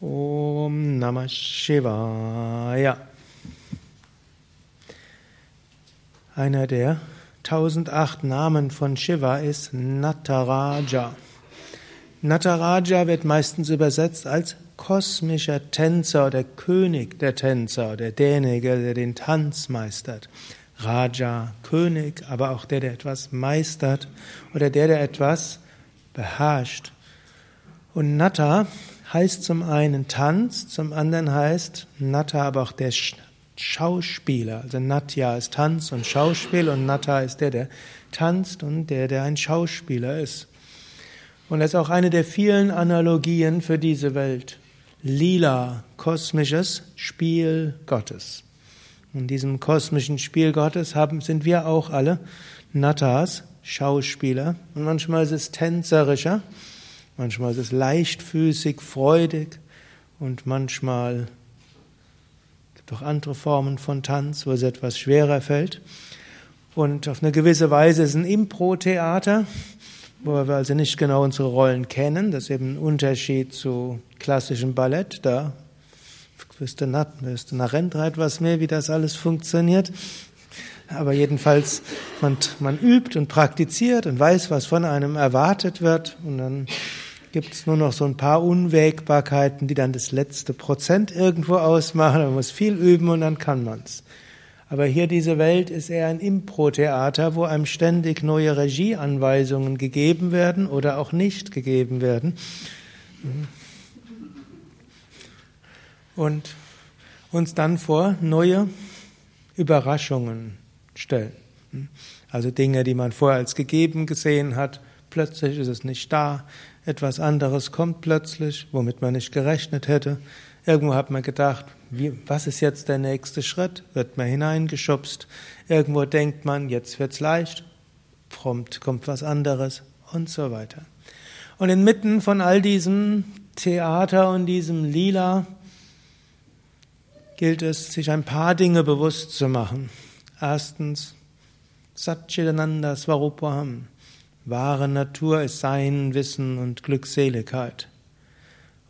Om Namah Shivaya. Einer der 1008 Namen von Shiva ist Nataraja. Nataraja wird meistens übersetzt als kosmischer Tänzer oder König der Tänzer oder derjenige, der den Tanz meistert. Raja, König, aber auch der, der etwas meistert oder der, der etwas beherrscht. Und Natta heißt zum einen Tanz, zum anderen heißt Natta aber auch der Schauspieler. Also Natya ist Tanz und Schauspiel und Natta ist der, der tanzt und der, der ein Schauspieler ist. Und das ist auch eine der vielen Analogien für diese Welt. Lila, kosmisches Spiel Gottes. In diesem kosmischen Spiel Gottes haben, sind wir auch alle Nattas, Schauspieler. Und manchmal ist es tänzerischer, manchmal ist es leichtfüßig, freudig und manchmal gibt es auch andere Formen von Tanz, wo es etwas schwerer fällt. Und auf eine gewisse Weise ist es ein Impro-Theater, wo wir also nicht genau unsere Rollen kennen. Das ist eben ein Unterschied zu klassischem Ballett. Da wüsste, wüsste Narendra etwas mehr, wie das alles funktioniert. Aber jedenfalls, man, man übt und praktiziert und weiß, was von einem erwartet wird. Und dann gibt es nur noch so ein paar Unwägbarkeiten, die dann das letzte Prozent irgendwo ausmachen. Man muss viel üben und dann kann man's. Aber hier diese Welt ist eher ein Impro-Theater, wo einem ständig neue Regieanweisungen gegeben werden oder auch nicht gegeben werden. Und uns dann vor neue Überraschungen stellen. Also Dinge, die man vorher als gegeben gesehen hat, plötzlich ist es nicht da, etwas anderes kommt plötzlich, womit man nicht gerechnet hätte. Irgendwo hat man gedacht, wie, was ist jetzt der nächste Schritt? Wird man hineingeschubst. Irgendwo denkt man, jetzt wird's leicht. Prompt kommt was anderes und so weiter. Und inmitten von all diesem Theater und diesem Lila gilt es, sich ein paar Dinge bewusst zu machen. Erstens, Satchidananda Svarupaham. Wahre Natur ist Sein, Wissen und Glückseligkeit.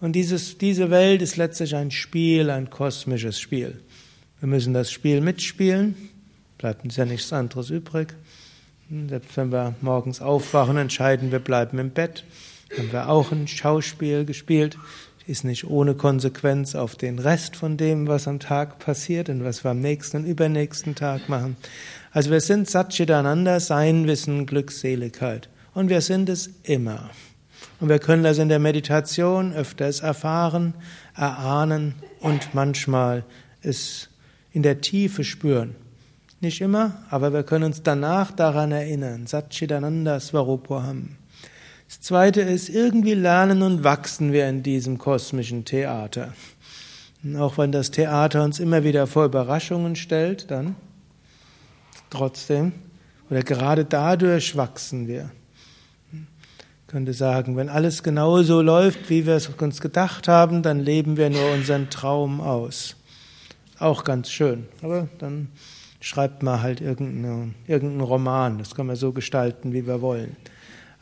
Und dieses, diese Welt ist letztlich ein Spiel, ein kosmisches Spiel. Wir müssen das Spiel mitspielen, bleibt uns ja nichts anderes übrig. Selbst wenn wir morgens aufwachen, entscheiden, wir bleiben im Bett, haben wir auch ein Schauspiel gespielt, ist nicht ohne Konsequenz auf den Rest von dem, was am Tag passiert und was wir am nächsten und übernächsten Tag machen. Also wir sind Satchitananda, Sein, Wissen, Glückseligkeit. Und wir sind es immer. Und wir können das in der Meditation öfters erfahren, erahnen und manchmal es in der Tiefe spüren. Nicht immer, aber wir können uns danach daran erinnern. Satchitananda Svarupoham. Das zweite ist, irgendwie lernen und wachsen wir in diesem kosmischen Theater. Auch wenn das Theater uns immer wieder vor Überraschungen stellt, dann trotzdem oder gerade dadurch wachsen wir könnte sagen, wenn alles genau so läuft, wie wir es uns gedacht haben, dann leben wir nur unseren Traum aus. Auch ganz schön. Aber dann schreibt man halt irgendeinen, irgendeinen Roman. Das können wir so gestalten, wie wir wollen.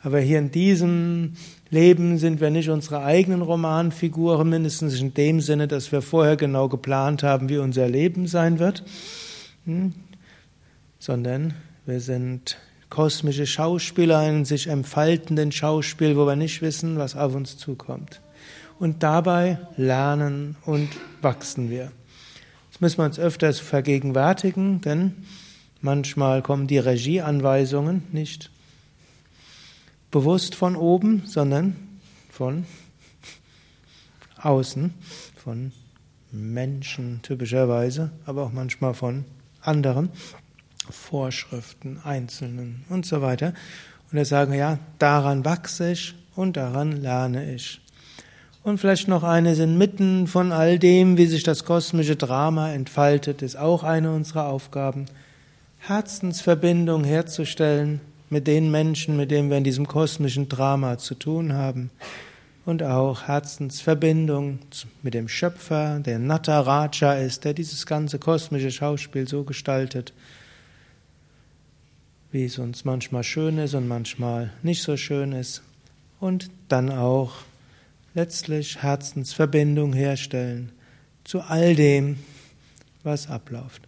Aber hier in diesem Leben sind wir nicht unsere eigenen Romanfiguren, mindestens in dem Sinne, dass wir vorher genau geplant haben, wie unser Leben sein wird, hm? sondern wir sind kosmische Schauspieler, einen sich entfaltenden Schauspiel, wo wir nicht wissen, was auf uns zukommt. Und dabei lernen und wachsen wir. Das müssen wir uns öfters vergegenwärtigen, denn manchmal kommen die Regieanweisungen nicht bewusst von oben, sondern von außen, von Menschen typischerweise, aber auch manchmal von anderen. Vorschriften, Einzelnen und so weiter. Und er sagen, ja, daran wachse ich und daran lerne ich. Und vielleicht noch eine sind mitten von all dem, wie sich das kosmische Drama entfaltet, ist auch eine unserer Aufgaben, Herzensverbindung herzustellen mit den Menschen, mit denen wir in diesem kosmischen Drama zu tun haben. Und auch Herzensverbindung mit dem Schöpfer, der Nataraja ist, der dieses ganze kosmische Schauspiel so gestaltet wie es uns manchmal schön ist und manchmal nicht so schön ist. Und dann auch letztlich Herzensverbindung herstellen zu all dem, was abläuft.